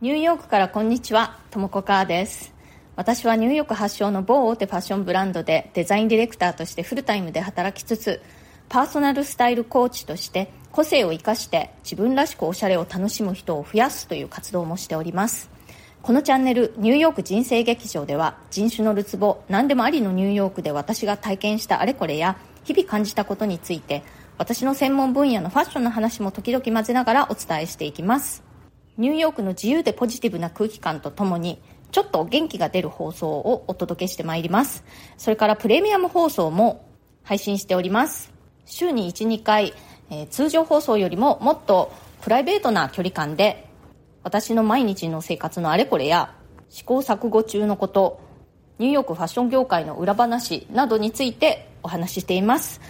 ニューヨークからこんにちは、ともこかーです。私はニューヨーク発祥の某大手ファッションブランドでデザインディレクターとしてフルタイムで働きつつ、パーソナルスタイルコーチとして個性を生かして自分らしくおしゃれを楽しむ人を増やすという活動もしております。このチャンネルニューヨーク人生劇場では人種のるつぼ何でもありのニューヨークで私が体験したあれこれや日々感じたことについて私の専門分野のファッションの話も時々混ぜながらお伝えしていきますニューヨークの自由でポジティブな空気感とともにちょっと元気が出る放送をお届けしてまいります。それからプレミアム放送も配信しております。週に12回、えー、通常放送よりももっとプライベートな距離感で私の毎日の生活のあれこれや試行錯誤中のことニューヨークファッション業界の裏話などについてお話ししています。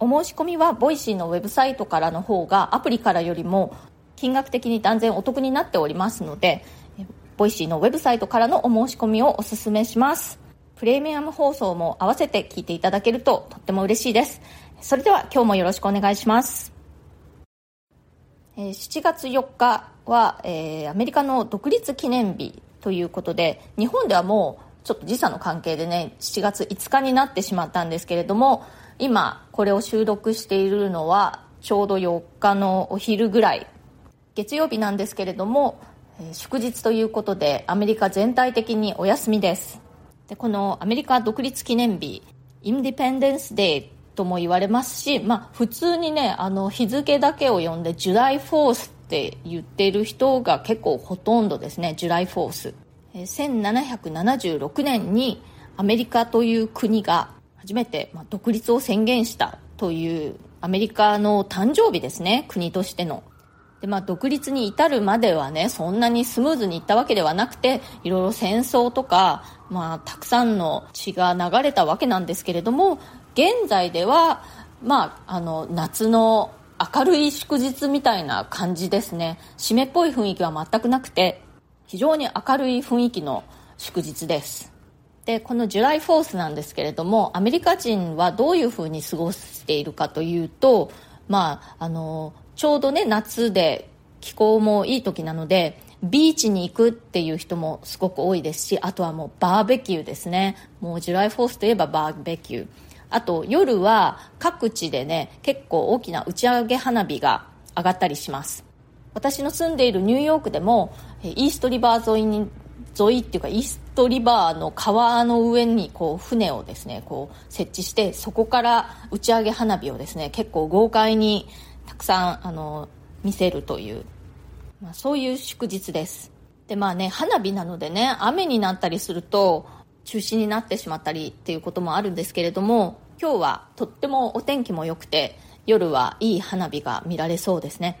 お申し込みは Voicy のウェブサイトからの方がアプリからよりも金額的に断然お得になっておりますので Voicy のウェブサイトからのお申し込みをお勧めします。プレミアム放送も合わせて聞いていただけるととっても嬉しいです。それでは今日もよろしくお願いします。7月4日は、えー、アメリカの独立記念日ということで日本ではもうちょっと時差の関係でね7月5日になってしまったんですけれども今これを収録しているのはちょうど4日のお昼ぐらい月曜日なんですけれども、え、祝日ということでアメリカ全体的にお休みです。でこのアメリカ独立記念日インディペンデンスデーとも言われますし、まあ、普通にねあの日付だけを読んでジュライフォースって言ってる人が結構ほとんどですねジュライフォース1776年にアメリカという国が初めて独立を宣言したというアメリカの誕生日ですね国としての。で、まあ、独立に至るまではねそんなにスムーズにいったわけではなくていろいろ戦争とか、まあ、たくさんの血が流れたわけなんですけれども現在では、まあ、あの夏の明るい祝日みたいな感じですね。湿っぽい雰囲気は全くなくて非常に明るい雰囲気の祝日です。でこのジュライフォースなんですけれどもアメリカ人はどういうふうに過ごしているかというとまああのちょうどね夏で気候もいい時なのでビーチに行くっていう人もすごく多いですしあとはもうバーベキューですね。もうジュライフォースといえばバーベキュー。あと夜は各地でね結構大きな打ち上げ花火が上がったりします。私の住んでいるニューヨークでもイーストリバー沿いに沿いっていうかイーストリバーの川の上にこう船をですねこう設置してそこから打ち上げ花火をですね結構豪快にたくさんあの見せるという、まあ、そういう祝日です。でまあね花火なのでね雨になったりすると中止になってしまったりっていうこともあるんですけれども今日はとってもお天気も良くて夜はいい花火が見られそうですね。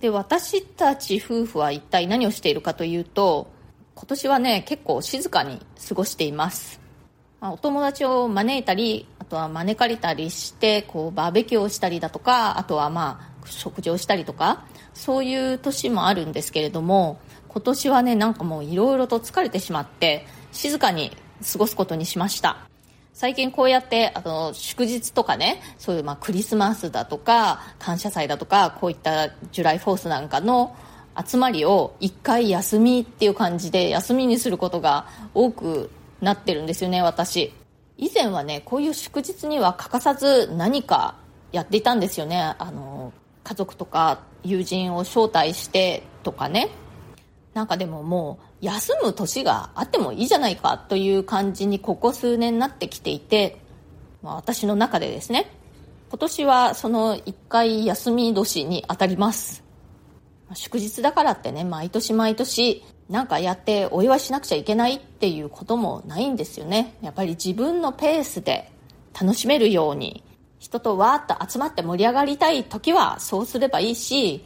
で私たち夫婦は一体何をしているかというと今年はね結構静かに過ごしています、ま、お友達を招いたりとは招かれたりしてこうバーベキューをしたりだとかあとはまあ食事をしたりとかそういう年もあるんですけれども今年はねなんかもういろいろと疲れてしまって静かに過ごすことにしました。最近こうやってあの祝日とかねそういうまあクリスマスだとか感謝祭だとかこういったジュライフォースなんかの集まりを1回休みっていう感じで休みにすることが多くなってるんですよね私。以前はねこういう祝日には欠かさず何かやっていたんですよね。あの家族とか友人を招待してとかね。なんかでももう休む年があってもいいじゃないかという感じにここ数年なってきていて、まあ、私の中でですね。今年はその1回休み年に当たります。祝日だからってね毎年毎年なんかやってお祝いしなくちゃいけないっていうこともないんですよね。やっぱり自分のペースで楽しめるように人とわーっと集まって盛り上がりたい時はそうすればいいし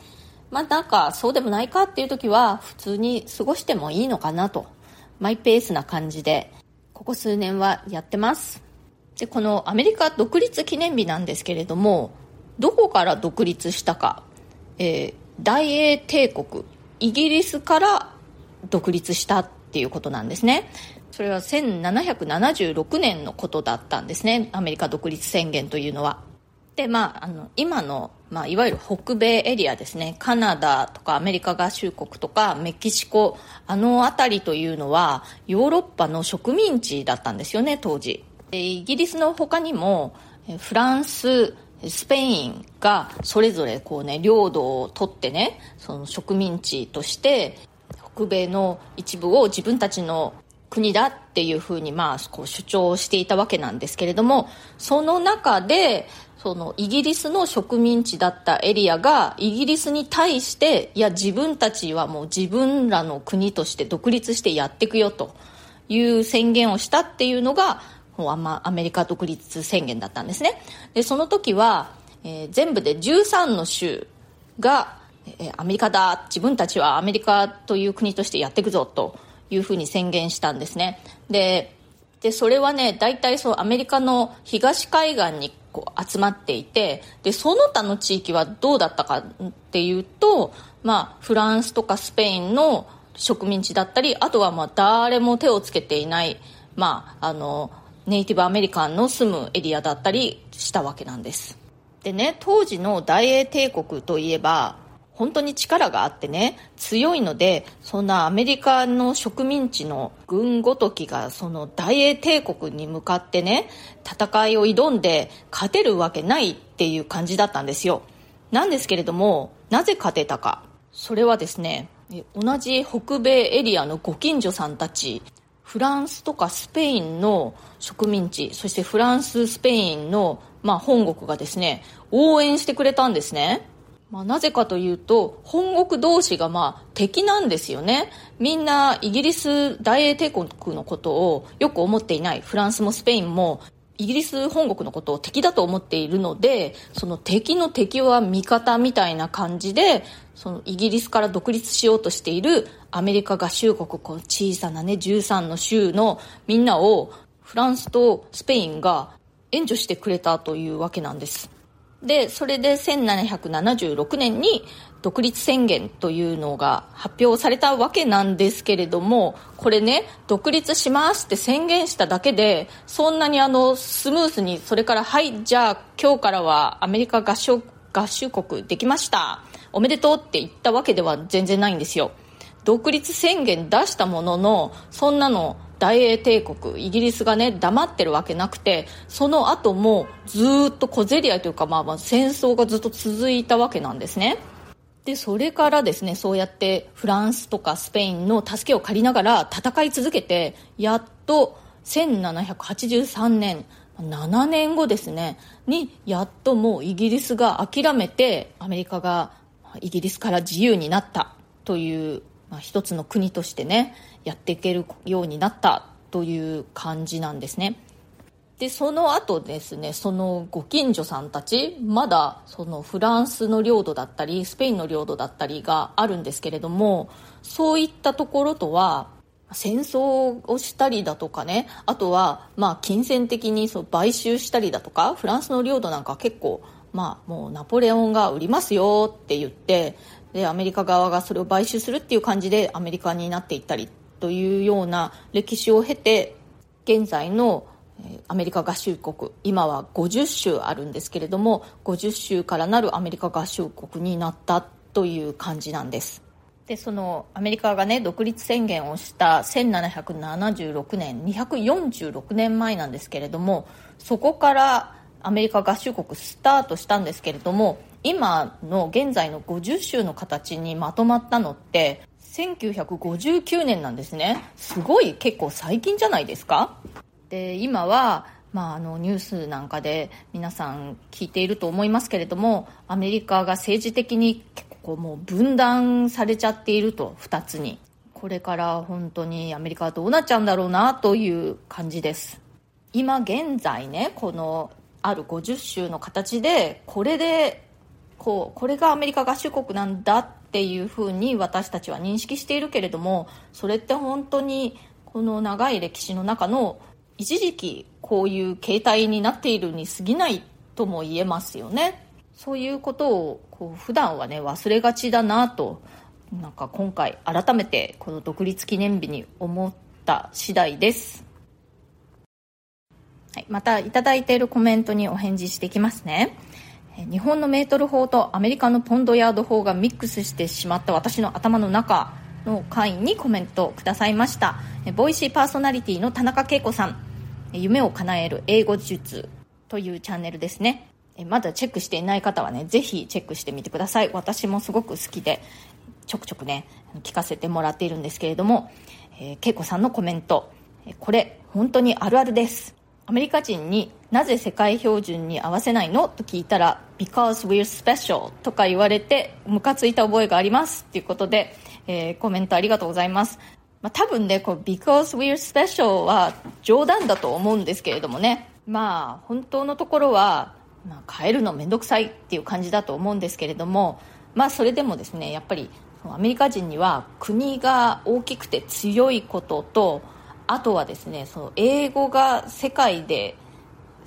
まあなんかそうでもないかっていう時は普通に過ごしてもいいのかなと。マイペースな感じでここ数年はやってます。でこのアメリカ独立記念日なんですけれどもどこから独立したか、えー、大英帝国イギリスから独立したっていうことなんですね。それは1776年のことだったんですね。アメリカ独立宣言というのは。でまあ、あの今の、まあ、いわゆる北米エリアですね。カナダとかアメリカ合衆国とかメキシコあの辺りというのはヨーロッパの植民地だったんですよね当時。でイギリスの他にもフランススペインがそれぞれこうね領土を取ってねその植民地として北米の一部を自分たちの国だっていうふうにまあこう主張していたわけなんですけれどもその中でそのイギリスの植民地だったエリアがイギリスに対していや自分たちはもう自分らの国として独立してやっていくよという宣言をしたっていうのがもうアメリカ独立宣言だったんですね。でその時は、えー、全部で13の州が、え、アメリカだ。自分たちはアメリカという国としてやっていくぞというふうに宣言したんですね。ででそれはね大体そうアメリカの東海岸にこう集まっていてでその他の地域はどうだったかっていうと、まあ、フランスとかスペインの植民地だったりあとはまあ誰も手をつけていない、まあ、あのネイティブアメリカンの住むエリアだったりしたわけなんです。でね当時の大英帝国といえば本当に力があってね強いのでそんなアメリカの植民地の軍ごときがその大英帝国に向かってね戦いを挑んで勝てるわけないっていう感じだったんですよ。なんですけれどもなぜ勝てたか。それはですね同じ北米エリアのご近所さんたちフランスとかスペインの植民地そしてフランススペインの、まあ、本国がですね応援してくれたんですね。まあ、なぜかというと本国同士がまあ敵なんですよね。みんなイギリス大英帝国のことをよく思っていない。フランスもスペインもイギリス本国のことを敵だと思っているのでその敵の敵は味方みたいな感じでそのイギリスから独立しようとしているアメリカ合衆国この小さなね13の州のみんなをフランスとスペインが援助してくれたというわけなんです。でそれで1776年に独立宣言というのが発表されたわけなんですけれどもこれね独立しますって宣言しただけでそんなにあのスムースにそれからはいじゃあ今日からはアメリカ合衆合衆国できました。おめでとうって言ったわけでは全然ないんですよ。独立宣言出したもののそんなの大英帝国イギリスがね黙ってるわけなくてその後もずっと小競り合いというか、まあ、まあ戦争がずっと続いたわけなんですね。でそれからですねそうやってフランスとかスペインの助けを借りながら戦い続けてやっと1783年7年後ですねにやっともうイギリスが諦めてアメリカがイギリスから自由になったというまあ、一つの国としてねやっていけるようになったという感じなんですね。でその後ですねそのご近所さんたちまだそのフランスの領土だったりスペインの領土だったりがあるんですけれどもそういったところとは戦争をしたりだとかねあとはまあ金銭的にそう買収したりだとかフランスの領土なんか結構まあもうナポレオンが売りますよって言ってでアメリカ側がそれを買収するっていう感じでアメリカになっていったりというような歴史を経て現在のアメリカ合衆国今は50州あるんですけれども50州からなるアメリカ合衆国になったという感じなんです。でそのアメリカがね独立宣言をした1776年246年前なんですけれどもそこからアメリカ合衆国スタートしたんですけれども今の現在の50州の形にまとまったのって1959年なんですね。すごい結構最近じゃないですか。で今は、まあ、あのニュースなんかで皆さん聞いていると思いますけれどもアメリカが政治的に結構もう分断されちゃっていると2つに。これから本当にアメリカはどうなっちゃうんだろうなという感じです。今現在ねこのある50州の形でこれでこうこれがアメリカ合衆国なんだっていうふうに私たちは認識しているけれどもそれって本当にこの長い歴史の中の一時期こういう形態になっているに過ぎないとも言えますよね。そういうことをこう普段はね忘れがちだなとなんか今回改めてこの独立記念日に思った次第です、はい、またいただいているコメントにお返事していきますね。日本のメートル法とアメリカのポンドヤード法がミックスしてしまった私の頭の中の会員にコメントくださいました。ボイシーパーソナリティの田中恵子さん。夢を叶える英語術というチャンネルですね。まだチェックしていない方はねぜひチェックしてみてください。私もすごく好きでちょくちょくね聞かせてもらっているんですけれども、えー、恵子さんのコメント。これ本当にあるあるです。アメリカ人になぜ世界標準に合わせないの？と聞いたら Because we're special とか言われてムカついた覚えがあります。ということで、えー、コメントありがとうございます、まあ、多分ねこう Because we're special は冗談だと思うんですけれどもね。まあ本当のところは、まあ、変えるの面倒くさいっていう感じだと思うんですけれども。まあそれでもですねやっぱりアメリカ人には国が大きくて強いこととあとはですねその英語が世界で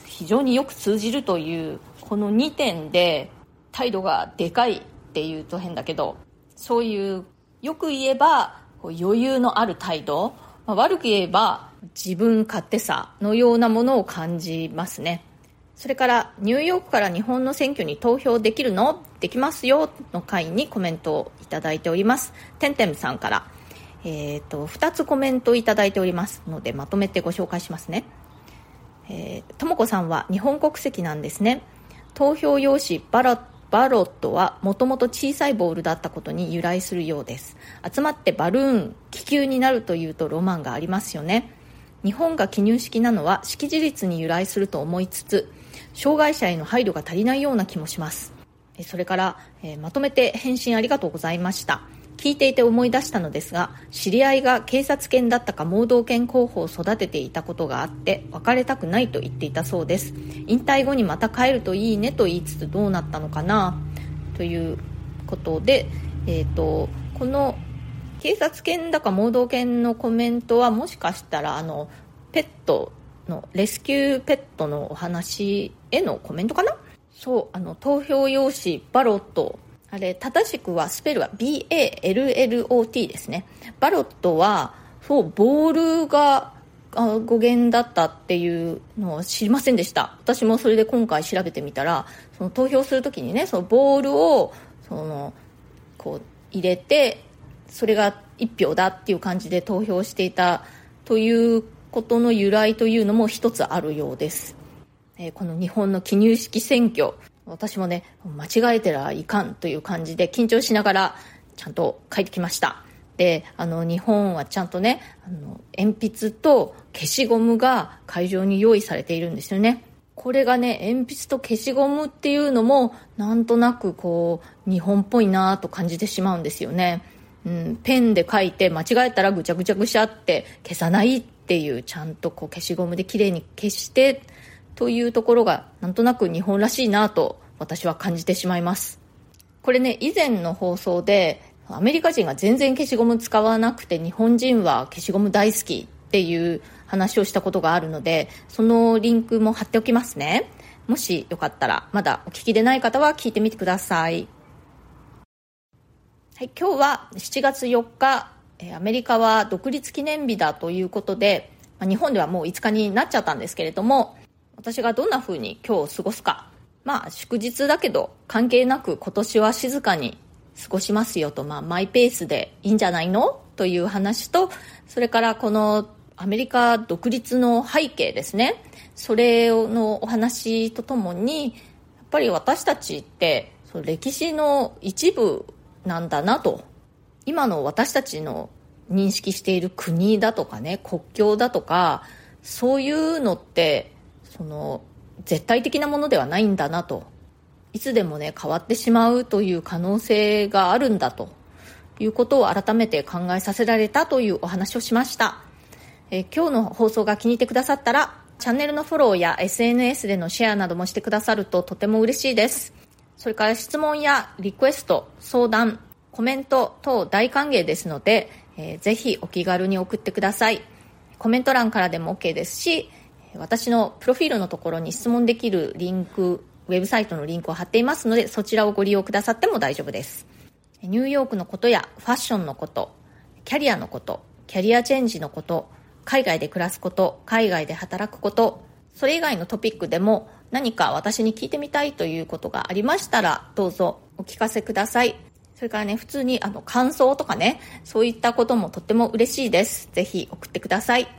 非常によく通じるというこの2点で態度がでかいっていうと変だけどそういうよく言えば余裕のある態度、まあ、悪く言えば自分勝手さのようなものを感じますね。それからニューヨークから日本の選挙に投票できるの？できますよ？の会にコメントをいただいております。てんてんさんからえーと、2つコメントをいただいておりますのでまとめてご紹介しますね。とも子さんは日本国籍なんですね。投票用紙バラバロットはもともと小さいボールだったことに由来するようです。集まってバルーン気球になるというとロマンがありますよね。日本が記入式なのは識字率に由来すると思いつつ障害者への配慮が足りないような気もします。それから、えー、まとめて返信ありがとうございました。聞いていて思い出したのですが知り合いが警察犬だったか盲導犬候補を育てていたことがあって別れたくないと言っていたそうです。引退後にまた帰るといいねと言いつつどうなったのかなということで、えーと、この警察犬だか盲導犬のコメントはもしかしたらあのペットのレスキューペットのお話へのコメントかな？そうあの投票用紙バロットあれ、正しくは、スペルは B-A-L-L-O-T ですね。バロットは、そう、ボールが語源だったっていうのを知りませんでした。私もそれで今回調べてみたら、その投票するときにね、そのボールを、その、こう、入れて、それが1票だっていう感じで投票していたということの由来というのも一つあるようです。えー、この日本の記入式選挙、私もね、間違えてらいかんという感じで緊張しながらちゃんと書いてきました。で、あの、日本はちゃんとね、あの、鉛筆と消しゴムが会場に用意されているんですよね。これがね、鉛筆と消しゴムっていうのも、なんとなくこう、日本っぽいなと感じてしまうんですよね。うん、ペンで書いて間違えたらぐちゃぐちゃぐしゃって消さないっていう、ちゃんとこう消しゴムで綺麗に消して、というところがなんとなく日本らしいなと私は感じてしまいます。これね以前の放送でアメリカ人が全然消しゴム使わなくて日本人は消しゴム大好きっていう話をしたことがあるのでそのリンクも貼っておきますね。もしよかったらまだお聞きでない方は聞いてみてください。はい、今日は7月4日アメリカは独立記念日だということで日本ではもう5日になっちゃったんですけれども私がどんな風に今日過ごすか。まあ、祝日だけど、関係なく今年は静かに過ごしますよと、まあ、マイペースでいいんじゃないの？という話と、それからこのアメリカ独立の背景ですね。それのお話とともに、やっぱり私たちって、その歴史の一部なんだなと。今の私たちの認識している国だとかね、国境だとか、そういうのって、その絶対的なものではないんだなと。いつでもね変わってしまうという可能性があるんだと。いうことを改めて考えさせられたというお話をしました、え今日の放送が気に入ってくださったらチャンネルのフォローや SNS でのシェアなどもしてくださるととても嬉しいです。それから質問やリクエスト相談コメント等大歓迎ですので、えー、ぜひお気軽に送ってください。コメント欄からでも OK ですし私のプロフィールのところに質問できるリンク、ウェブサイトのリンクを貼っていますので、そちらをご利用くださっても大丈夫です。ニューヨークのことやファッションのこと、キャリアのこと、キャリアチェンジのこと、海外で暮らすこと、海外で働くこと、それ以外のトピックでも何か私に聞いてみたいということがありましたら、どうぞお聞かせください。それからね、普通にあの感想とかね、そういったこともとっても嬉しいです。ぜひ送ってください。